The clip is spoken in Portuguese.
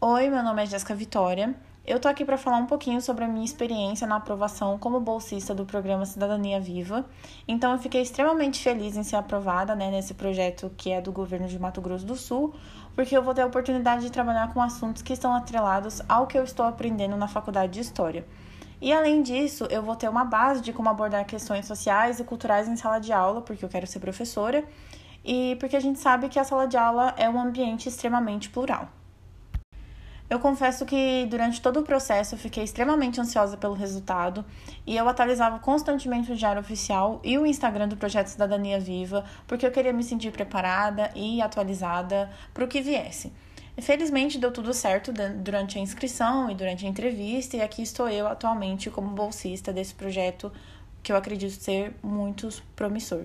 Oi, meu nome é Jéssica Vitória. Eu tô aqui para falar um pouquinho sobre a minha experiência na aprovação como bolsista do programa Cidadania Viva. Então, eu fiquei extremamente feliz em ser aprovada né, nesse projeto que é do governo de Mato Grosso do Sul, porque eu vou ter a oportunidade de trabalhar com assuntos que estão atrelados ao que eu estou aprendendo na faculdade de História. E além disso, eu vou ter uma base de como abordar questões sociais e culturais em sala de aula, porque eu quero ser professora, e porque a gente sabe que a sala de aula é um ambiente extremamente plural. Eu confesso que durante todo o processo eu fiquei extremamente ansiosa pelo resultado e eu atualizava constantemente o Diário Oficial e o Instagram do Projeto Cidadania Viva, porque eu queria me sentir preparada e atualizada para o que viesse. Felizmente deu tudo certo durante a inscrição e durante a entrevista, e aqui estou eu atualmente como bolsista desse projeto que eu acredito ser muito promissor.